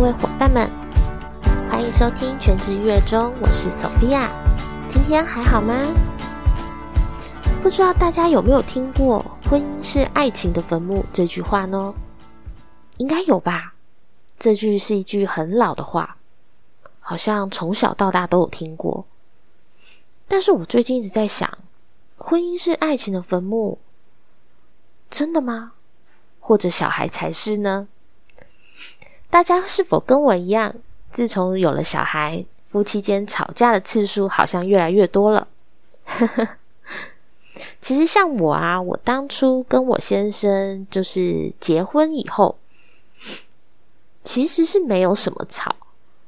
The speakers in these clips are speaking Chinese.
各位伙伴们，欢迎收听全职月中，我是 Sophia。今天还好吗？不知道大家有没有听过“婚姻是爱情的坟墓”这句话呢？应该有吧。这句是一句很老的话，好像从小到大都有听过。但是我最近一直在想，婚姻是爱情的坟墓，真的吗？或者小孩才是呢？大家是否跟我一样，自从有了小孩，夫妻间吵架的次数好像越来越多了？其实像我啊，我当初跟我先生就是结婚以后，其实是没有什么吵，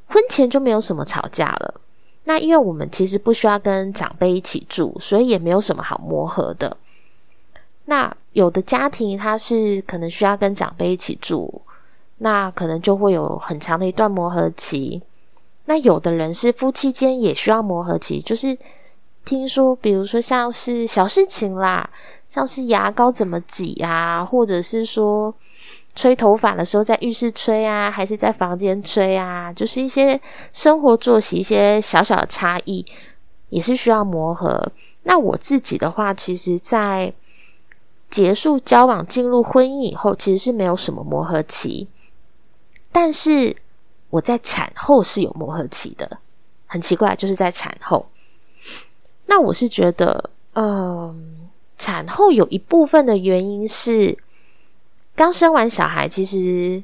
婚前就没有什么吵架了。那因为我们其实不需要跟长辈一起住，所以也没有什么好磨合的。那有的家庭他是可能需要跟长辈一起住。那可能就会有很长的一段磨合期。那有的人是夫妻间也需要磨合期，就是听说，比如说像是小事情啦，像是牙膏怎么挤啊，或者是说吹头发的时候在浴室吹啊，还是在房间吹啊，就是一些生活作息一些小小的差异，也是需要磨合。那我自己的话，其实在结束交往进入婚姻以后，其实是没有什么磨合期。但是我在产后是有磨合期的，很奇怪，就是在产后。那我是觉得，嗯，产后有一部分的原因是刚生完小孩，其实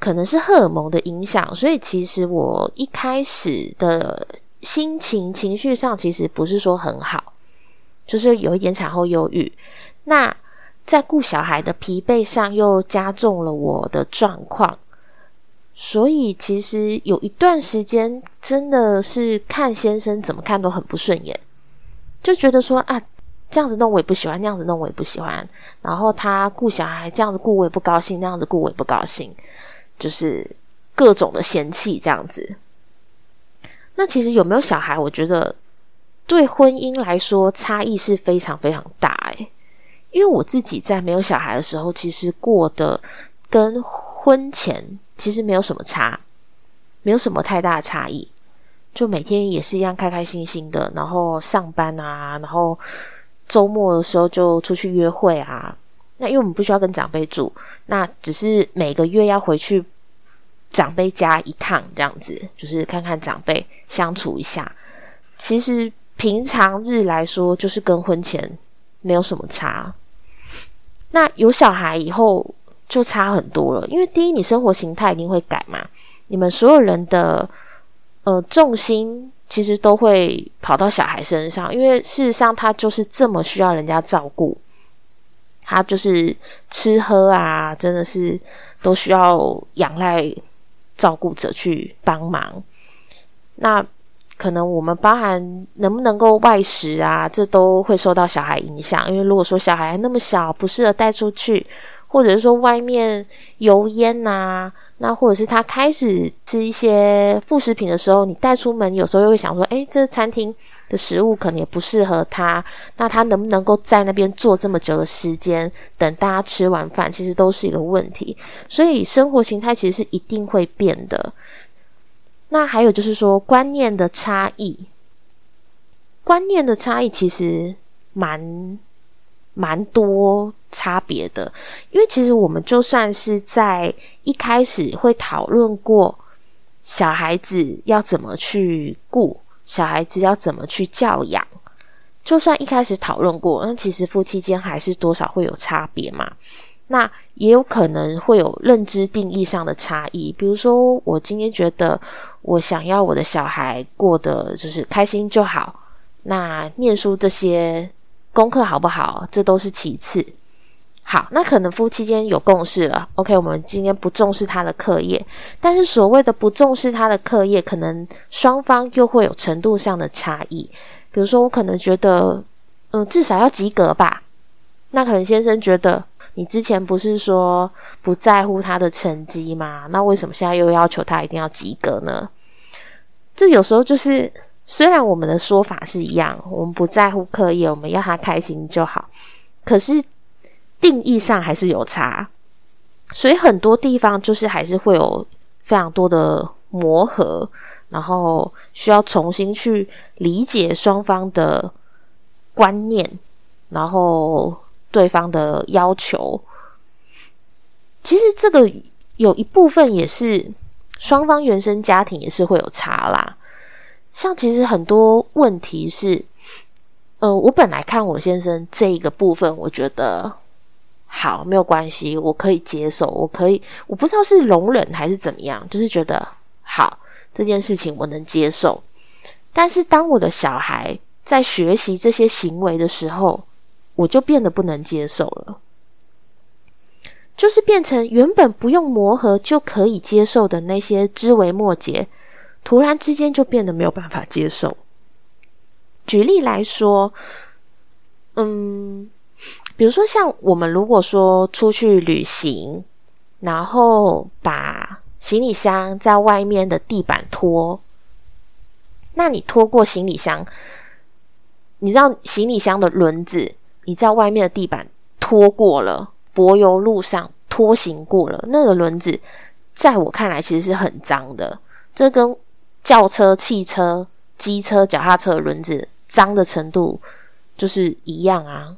可能是荷尔蒙的影响，所以其实我一开始的心情情绪上其实不是说很好，就是有一点产后忧郁。那在顾小孩的疲惫上，又加重了我的状况，所以其实有一段时间真的是看先生怎么看都很不顺眼，就觉得说啊，这样子弄我也不喜欢，那样子弄我也不喜欢。然后他顾小孩这样子顾我也不高兴，那样子顾我也不高兴，就是各种的嫌弃这样子。那其实有没有小孩，我觉得对婚姻来说差异是非常非常大诶。因为我自己在没有小孩的时候，其实过得跟婚前其实没有什么差，没有什么太大的差异，就每天也是一样开开心心的，然后上班啊，然后周末的时候就出去约会啊。那因为我们不需要跟长辈住，那只是每个月要回去长辈家一趟，这样子就是看看长辈相处一下。其实平常日来说，就是跟婚前没有什么差。那有小孩以后就差很多了，因为第一，你生活形态一定会改嘛，你们所有人的呃重心其实都会跑到小孩身上，因为事实上他就是这么需要人家照顾，他就是吃喝啊，真的是都需要仰赖照顾者去帮忙。那可能我们包含能不能够外食啊，这都会受到小孩影响。因为如果说小孩那么小，不适合带出去，或者是说外面油烟呐，那或者是他开始吃一些副食品的时候，你带出门，有时候又会想说，诶，这餐厅的食物可能也不适合他，那他能不能够在那边坐这么久的时间，等大家吃完饭，其实都是一个问题。所以生活形态其实是一定会变的。那还有就是说观念的差异，观念的差异其实蛮蛮多差别的，因为其实我们就算是在一开始会讨论过小孩子要怎么去顾，小孩子要怎么去教养，就算一开始讨论过，那其实夫妻间还是多少会有差别嘛。那也有可能会有认知定义上的差异，比如说我今天觉得我想要我的小孩过得就是开心就好，那念书这些功课好不好，这都是其次。好，那可能夫妻间有共识了，OK，我们今天不重视他的课业，但是所谓的不重视他的课业，可能双方又会有程度上的差异。比如说，我可能觉得，嗯，至少要及格吧，那可能先生觉得。你之前不是说不在乎他的成绩吗？那为什么现在又要求他一定要及格呢？这有时候就是，虽然我们的说法是一样，我们不在乎课业，我们要他开心就好，可是定义上还是有差。所以很多地方就是还是会有非常多的磨合，然后需要重新去理解双方的观念，然后对方的要求。其实这个有一部分也是双方原生家庭也是会有差啦。像其实很多问题是，呃，我本来看我先生这一个部分，我觉得好没有关系，我可以接受，我可以，我不知道是容忍还是怎么样，就是觉得好这件事情我能接受。但是当我的小孩在学习这些行为的时候，我就变得不能接受了，就是变成原本不用磨合就可以接受的那些枝微末节。突然之间就变得没有办法接受。举例来说，嗯，比如说像我们如果说出去旅行，然后把行李箱在外面的地板拖，那你拖过行李箱，你知道行李箱的轮子你在外面的地板拖过了，柏油路上拖行过了，那个轮子在我看来其实是很脏的，这跟轿车、汽车、机车、脚踏车的轮子脏的程度就是一样啊！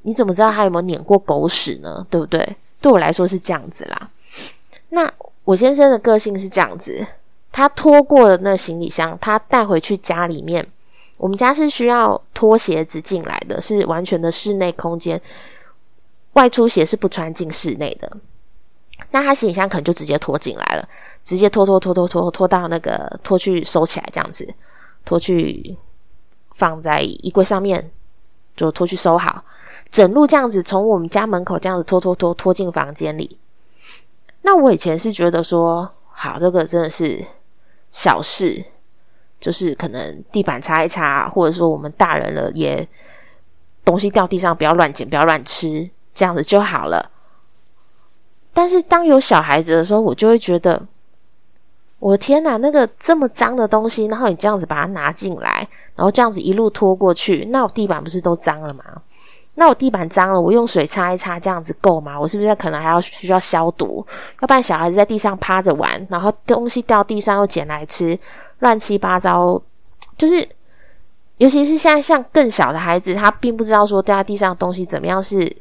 你怎么知道它有没有碾过狗屎呢？对不对？对我来说是这样子啦。那我先生的个性是这样子，他拖过了那行李箱，他带回去家里面。我们家是需要脱鞋子进来的，是完全的室内空间，外出鞋是不穿进室内的。那他行李箱可能就直接拖进来了。直接拖拖拖拖拖拖到那个拖去收起来，这样子拖去放在衣柜上面，就拖去收好。整路这样子从我们家门口这样子拖拖拖拖进房间里。那我以前是觉得说，好，这个真的是小事，就是可能地板擦一擦，或者说我们大人了也东西掉地上不要乱捡，不要乱吃，这样子就好了。但是当有小孩子的时候，我就会觉得。我的天哪，那个这么脏的东西，然后你这样子把它拿进来，然后这样子一路拖过去，那我地板不是都脏了吗？那我地板脏了，我用水擦一擦，这样子够吗？我是不是可能还要需要消毒？要不然小孩子在地上趴着玩，然后东西掉地上又捡来吃，乱七八糟，就是尤其是现在像更小的孩子，他并不知道说掉在地上的东西怎么样是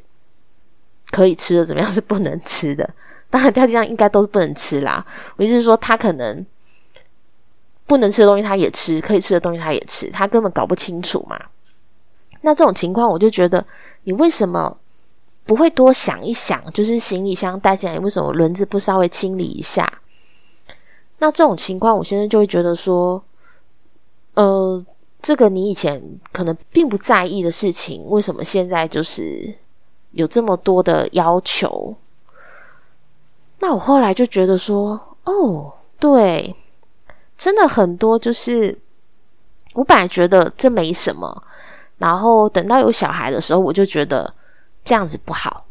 可以吃的，怎么样是不能吃的。当然，掉地上应该都是不能吃啦。我意思是说，他可能不能吃的东西他也吃，可以吃的东西他也吃，他根本搞不清楚嘛。那这种情况，我就觉得你为什么不会多想一想？就是行李箱带进来，为什么轮子不稍微清理一下？那这种情况，我现在就会觉得说，呃，这个你以前可能并不在意的事情，为什么现在就是有这么多的要求？那我后来就觉得说，哦，对，真的很多，就是我本来觉得这没什么，然后等到有小孩的时候，我就觉得这样子不好，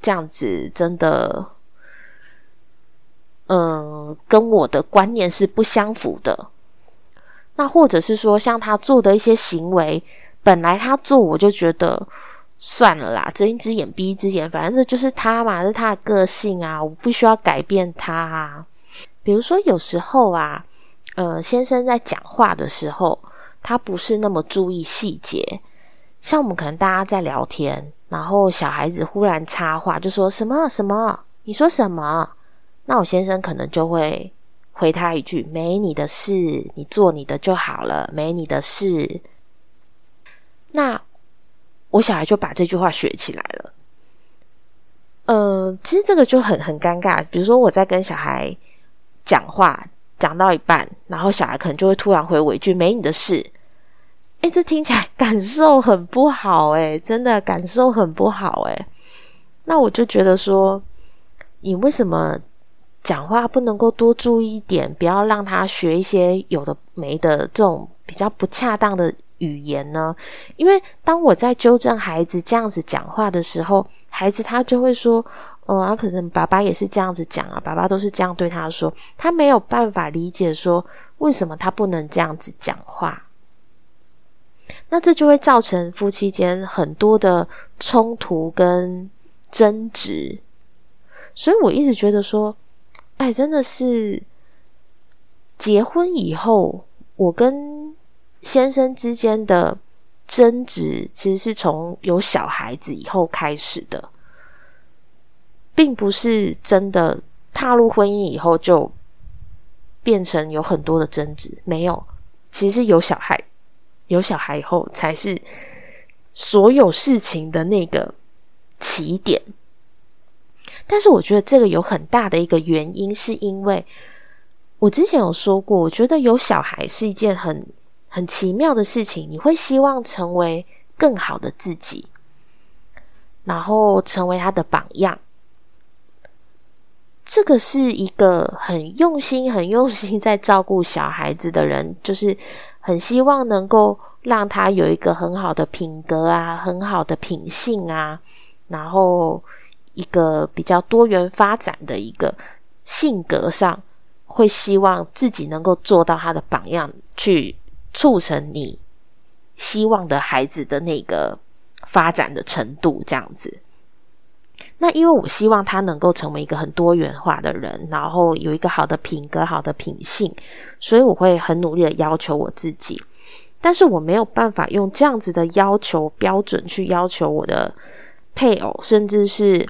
这样子真的，嗯，跟我的观念是不相符的。那或者是说，像他做的一些行为，本来他做，我就觉得。算了啦，睁一只眼闭一只眼，反正这就是他嘛，是他的个性啊，我不需要改变他啊。比如说有时候啊，呃，先生在讲话的时候，他不是那么注意细节。像我们可能大家在聊天，然后小孩子忽然插话，就说什么什么，你说什么？那我先生可能就会回他一句：“没你的事，你做你的就好了，没你的事。”那。我小孩就把这句话学起来了。呃，其实这个就很很尴尬。比如说我在跟小孩讲话，讲到一半，然后小孩可能就会突然回我一句“没你的事”。哎，这听起来 感受很不好，哎，真的感受很不好，哎。那我就觉得说，你为什么讲话不能够多注意一点，不要让他学一些有的没的这种比较不恰当的？语言呢？因为当我在纠正孩子这样子讲话的时候，孩子他就会说：“哦，可能爸爸也是这样子讲啊，爸爸都是这样对他说。”他没有办法理解说为什么他不能这样子讲话。那这就会造成夫妻间很多的冲突跟争执。所以我一直觉得说，哎，真的是结婚以后，我跟先生之间的争执，其实是从有小孩子以后开始的，并不是真的踏入婚姻以后就变成有很多的争执，没有，其实有小孩，有小孩以后才是所有事情的那个起点。但是我觉得这个有很大的一个原因，是因为我之前有说过，我觉得有小孩是一件很很奇妙的事情。你会希望成为更好的自己，然后成为他的榜样。这个是一个很用心、很用心在照顾小孩子的人，就是很希望能够让他有一个很好的品格啊，很好的品性啊，然后。一个比较多元发展的一个性格上，会希望自己能够做到他的榜样，去促成你希望的孩子的那个发展的程度，这样子。那因为我希望他能够成为一个很多元化的人，然后有一个好的品格、好的品性，所以我会很努力的要求我自己，但是我没有办法用这样子的要求标准去要求我的配偶，甚至是。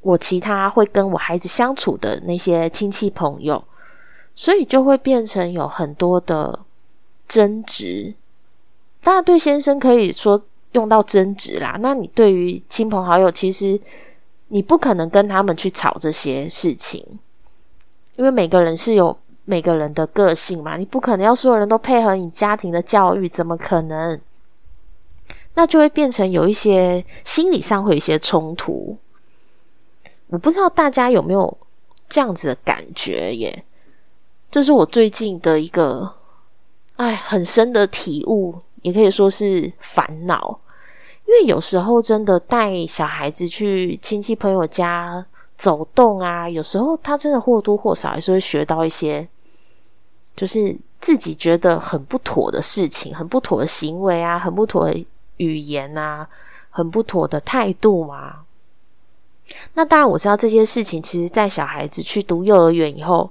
我其他会跟我孩子相处的那些亲戚朋友，所以就会变成有很多的争执。当然，对先生可以说用到争执啦。那你对于亲朋好友，其实你不可能跟他们去吵这些事情，因为每个人是有每个人的个性嘛。你不可能要所有人都配合你家庭的教育，怎么可能？那就会变成有一些心理上会有一些冲突。我不知道大家有没有这样子的感觉耶？这是我最近的一个哎很深的体悟，也可以说是烦恼。因为有时候真的带小孩子去亲戚朋友家走动啊，有时候他真的或多或少还是会学到一些，就是自己觉得很不妥的事情、很不妥的行为啊、很不妥的语言啊、很不妥的态度嘛。那当然，我知道这些事情，其实，在小孩子去读幼儿园以后，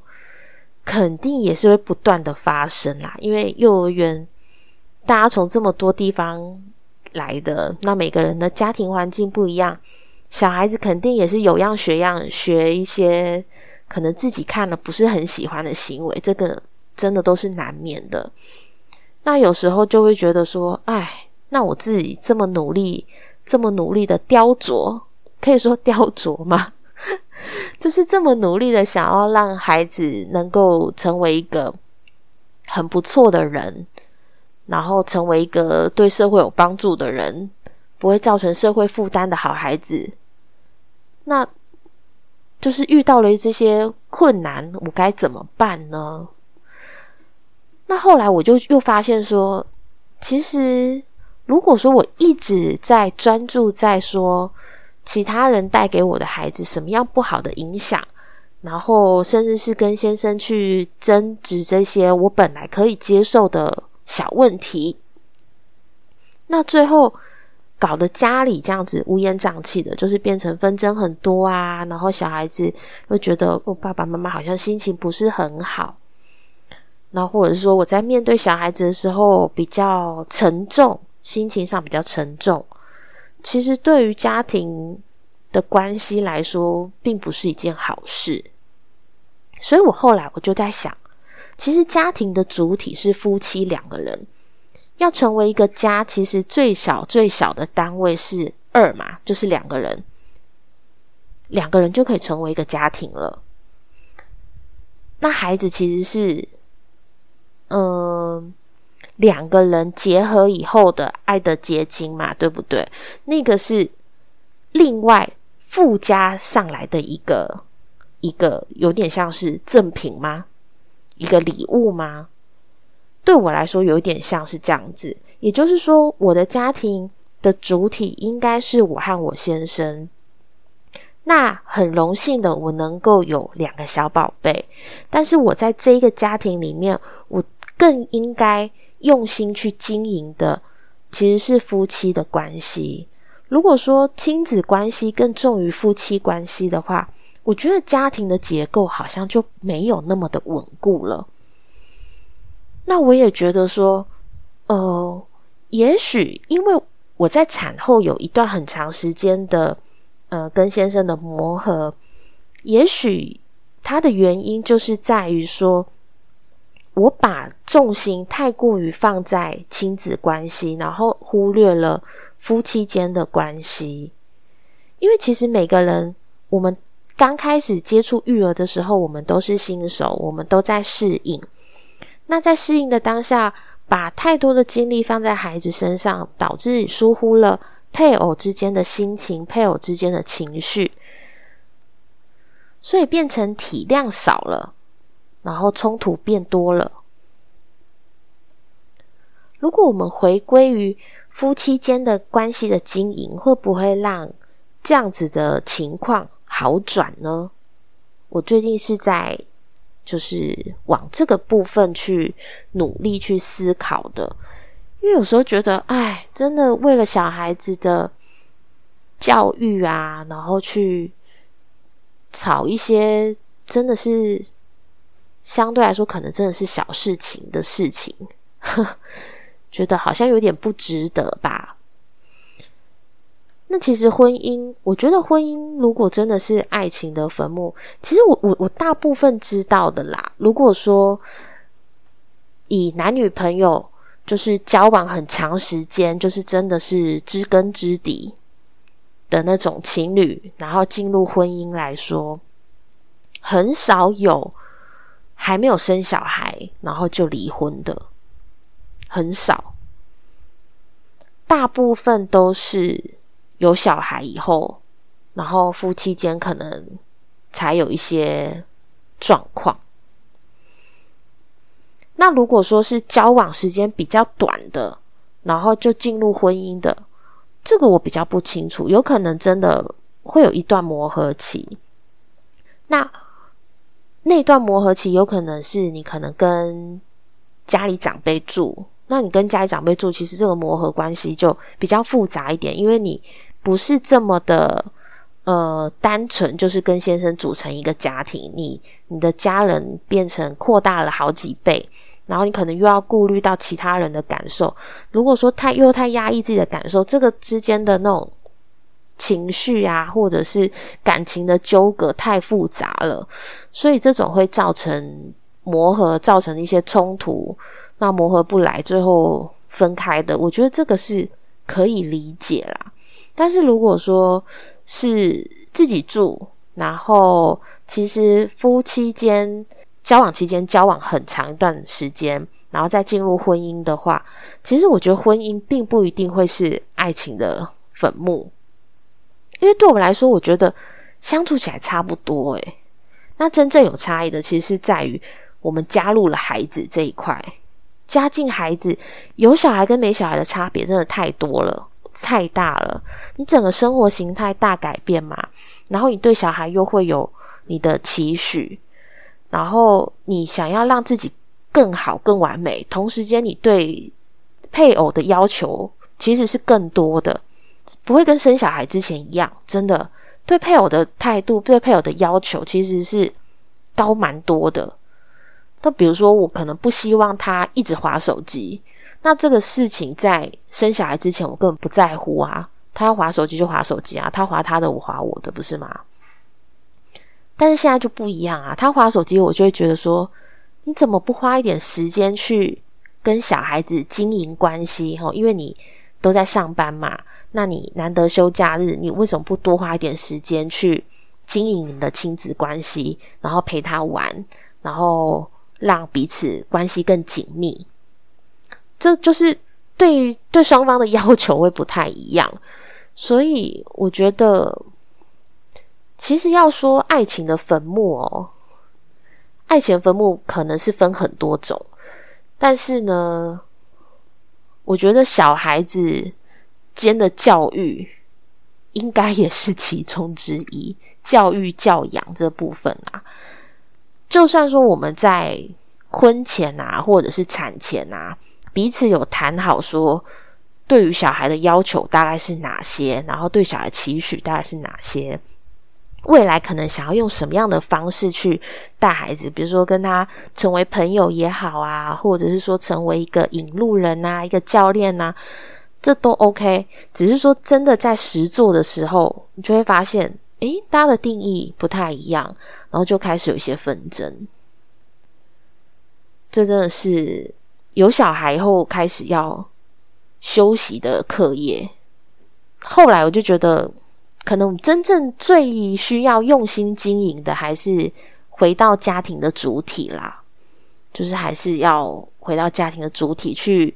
肯定也是会不断的发生啦。因为幼儿园，大家从这么多地方来的，那每个人的家庭环境不一样，小孩子肯定也是有样学样，学一些可能自己看了不是很喜欢的行为，这个真的都是难免的。那有时候就会觉得说，哎，那我自己这么努力，这么努力的雕琢。可以说雕琢吗？就是这么努力的想要让孩子能够成为一个很不错的人，然后成为一个对社会有帮助的人，不会造成社会负担的好孩子。那就是遇到了这些困难，我该怎么办呢？那后来我就又发现说，其实如果说我一直在专注在说。其他人带给我的孩子什么样不好的影响，然后甚至是跟先生去争执这些我本来可以接受的小问题，那最后搞得家里这样子乌烟瘴气的，就是变成纷争很多啊，然后小孩子又觉得我爸爸妈妈好像心情不是很好，那或者是说我在面对小孩子的时候比较沉重，心情上比较沉重。其实对于家庭的关系来说，并不是一件好事。所以我后来我就在想，其实家庭的主体是夫妻两个人，要成为一个家，其实最小最小的单位是二嘛，就是两个人，两个人就可以成为一个家庭了。那孩子其实是，嗯。两个人结合以后的爱的结晶嘛，对不对？那个是另外附加上来的一个一个，有点像是赠品吗？一个礼物吗？对我来说，有点像是这样子。也就是说，我的家庭的主体应该是我和我先生。那很荣幸的，我能够有两个小宝贝。但是我在这一个家庭里面，我更应该。用心去经营的其实是夫妻的关系。如果说亲子关系更重于夫妻关系的话，我觉得家庭的结构好像就没有那么的稳固了。那我也觉得说，呃，也许因为我在产后有一段很长时间的，呃，跟先生的磨合，也许它的原因就是在于说，我把重心太过于放在亲子关系，然后忽略了夫妻间的关系。因为其实每个人，我们刚开始接触育儿的时候，我们都是新手，我们都在适应。那在适应的当下，把太多的精力放在孩子身上，导致疏忽了配偶之间的心情、配偶之间的情绪，所以变成体量少了，然后冲突变多了。如果我们回归于夫妻间的关系的经营，会不会让这样子的情况好转呢？我最近是在。就是往这个部分去努力去思考的，因为有时候觉得，哎，真的为了小孩子的教育啊，然后去吵一些，真的是相对来说可能真的是小事情的事情，觉得好像有点不值得吧。那其实婚姻，我觉得婚姻如果真的是爱情的坟墓，其实我我我大部分知道的啦。如果说以男女朋友就是交往很长时间，就是真的是知根知底的那种情侣，然后进入婚姻来说，很少有还没有生小孩然后就离婚的，很少，大部分都是。有小孩以后，然后夫妻间可能才有一些状况。那如果说是交往时间比较短的，然后就进入婚姻的，这个我比较不清楚，有可能真的会有一段磨合期。那那段磨合期有可能是你可能跟家里长辈住，那你跟家里长辈住，其实这个磨合关系就比较复杂一点，因为你。不是这么的，呃，单纯就是跟先生组成一个家庭，你你的家人变成扩大了好几倍，然后你可能又要顾虑到其他人的感受。如果说太又太压抑自己的感受，这个之间的那种情绪啊，或者是感情的纠葛太复杂了，所以这种会造成磨合，造成一些冲突，那磨合不来，最后分开的，我觉得这个是可以理解啦。但是如果说是自己住，然后其实夫妻间交往期间交往很长一段时间，然后再进入婚姻的话，其实我觉得婚姻并不一定会是爱情的坟墓，因为对我们来说，我觉得相处起来差不多。诶，那真正有差异的，其实是在于我们加入了孩子这一块，加进孩子有小孩跟没小孩的差别真的太多了。太大了，你整个生活形态大改变嘛，然后你对小孩又会有你的期许，然后你想要让自己更好、更完美，同时间你对配偶的要求其实是更多的，不会跟生小孩之前一样，真的对配偶的态度、对配偶的要求其实是高蛮多的。那比如说，我可能不希望他一直划手机。那这个事情在生小孩之前，我根本不在乎啊。他要划手机就划手机啊，他划他的，我划我的，不是吗？但是现在就不一样啊。他划手机，我就会觉得说，你怎么不花一点时间去跟小孩子经营关系？哈，因为你都在上班嘛。那你难得休假日，你为什么不多花一点时间去经营你的亲子关系，然后陪他玩，然后让彼此关系更紧密？这就是对对双方的要求会不太一样，所以我觉得，其实要说爱情的坟墓哦，爱情坟墓可能是分很多种，但是呢，我觉得小孩子间的教育应该也是其中之一，教育教养这部分啊，就算说我们在婚前啊，或者是产前啊。彼此有谈好说，对于小孩的要求大概是哪些，然后对小孩期许大概是哪些。未来可能想要用什么样的方式去带孩子，比如说跟他成为朋友也好啊，或者是说成为一个引路人啊，一个教练啊，这都 OK。只是说真的在实做的时候，你就会发现，诶，大家的定义不太一样，然后就开始有一些纷争。这真的是有小孩后开始要休息的课业。后来我就觉得。可能真正最需要用心经营的，还是回到家庭的主体啦。就是还是要回到家庭的主体去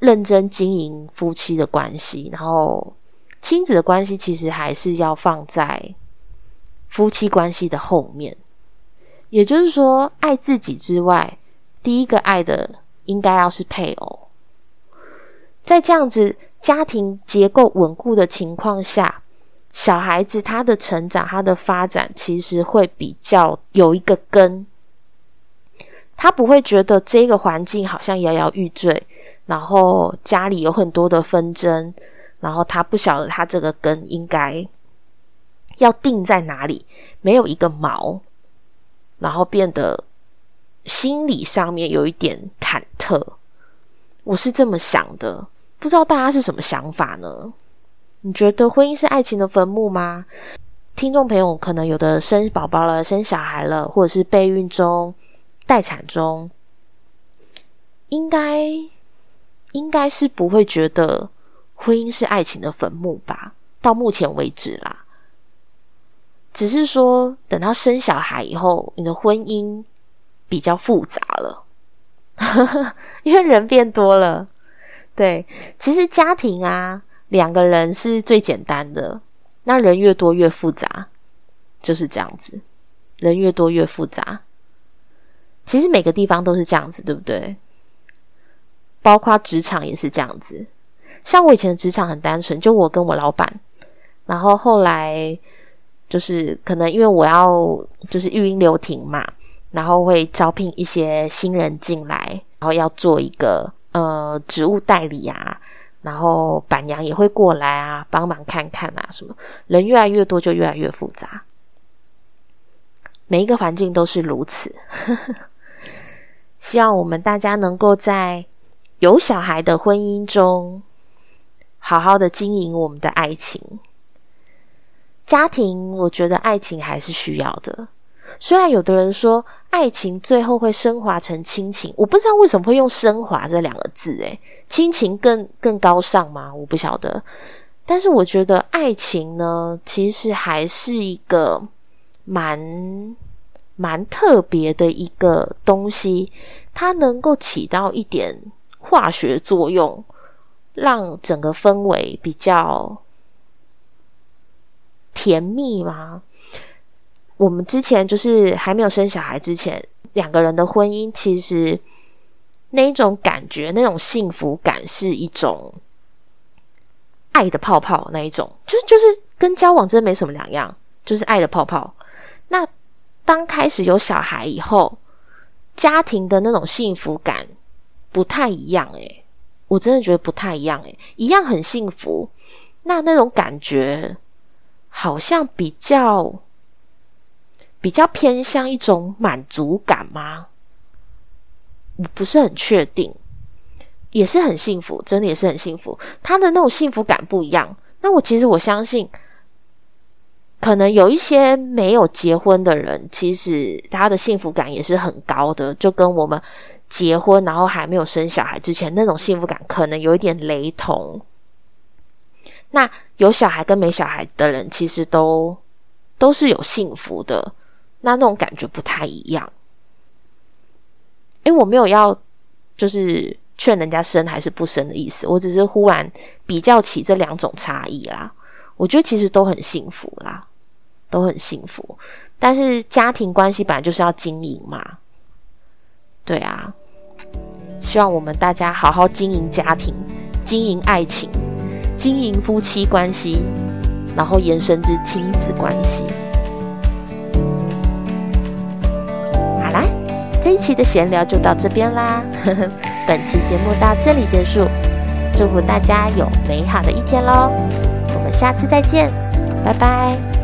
认真经营夫妻的关系，然后亲子的关系其实还是要放在夫妻关系的后面。也就是说，爱自己之外，第一个爱的应该要是配偶。在这样子家庭结构稳固的情况下。小孩子他的成长，他的发展其实会比较有一个根，他不会觉得这个环境好像摇摇欲坠，然后家里有很多的纷争，然后他不晓得他这个根应该要定在哪里，没有一个锚，然后变得心理上面有一点忐忑。我是这么想的，不知道大家是什么想法呢？你觉得婚姻是爱情的坟墓吗？听众朋友可能有的生宝宝了、生小孩了，或者是备孕中、待产中，应该应该是不会觉得婚姻是爱情的坟墓吧？到目前为止啦，只是说等到生小孩以后，你的婚姻比较复杂了，因为人变多了。对，其实家庭啊。两个人是最简单的，那人越多越复杂，就是这样子。人越多越复杂，其实每个地方都是这样子，对不对？包括职场也是这样子。像我以前的职场很单纯，就我跟我老板，然后后来就是可能因为我要就是育婴留停嘛，然后会招聘一些新人进来，然后要做一个呃职务代理啊。然后板娘也会过来啊，帮忙看看啊，什么人越来越多就越来越复杂，每一个环境都是如此。希望我们大家能够在有小孩的婚姻中，好好的经营我们的爱情。家庭，我觉得爱情还是需要的。虽然有的人说爱情最后会升华成亲情，我不知道为什么会用“升华”这两个字。诶，亲情更更高尚吗？我不晓得。但是我觉得爱情呢，其实还是一个蛮蛮特别的一个东西，它能够起到一点化学作用，让整个氛围比较甜蜜吗？我们之前就是还没有生小孩之前，两个人的婚姻其实那一种感觉，那种幸福感是一种爱的泡泡，那一种就是就是跟交往真的没什么两样，就是爱的泡泡。那当开始有小孩以后，家庭的那种幸福感不太一样诶，我真的觉得不太一样诶，一样很幸福，那那种感觉好像比较。比较偏向一种满足感吗？我不是很确定，也是很幸福，真的也是很幸福。他的那种幸福感不一样。那我其实我相信，可能有一些没有结婚的人，其实他的幸福感也是很高的，就跟我们结婚然后还没有生小孩之前那种幸福感可能有一点雷同。那有小孩跟没小孩的人，其实都都是有幸福的。那那种感觉不太一样，因为我没有要就是劝人家生还是不生的意思，我只是忽然比较起这两种差异啦。我觉得其实都很幸福啦，都很幸福。但是家庭关系本来就是要经营嘛，对啊。希望我们大家好好经营家庭，经营爱情，经营夫妻关系，然后延伸至亲子关系。好啦这一期的闲聊就到这边啦，本期节目到这里结束，祝福大家有美好的一天喽，我们下次再见，拜拜。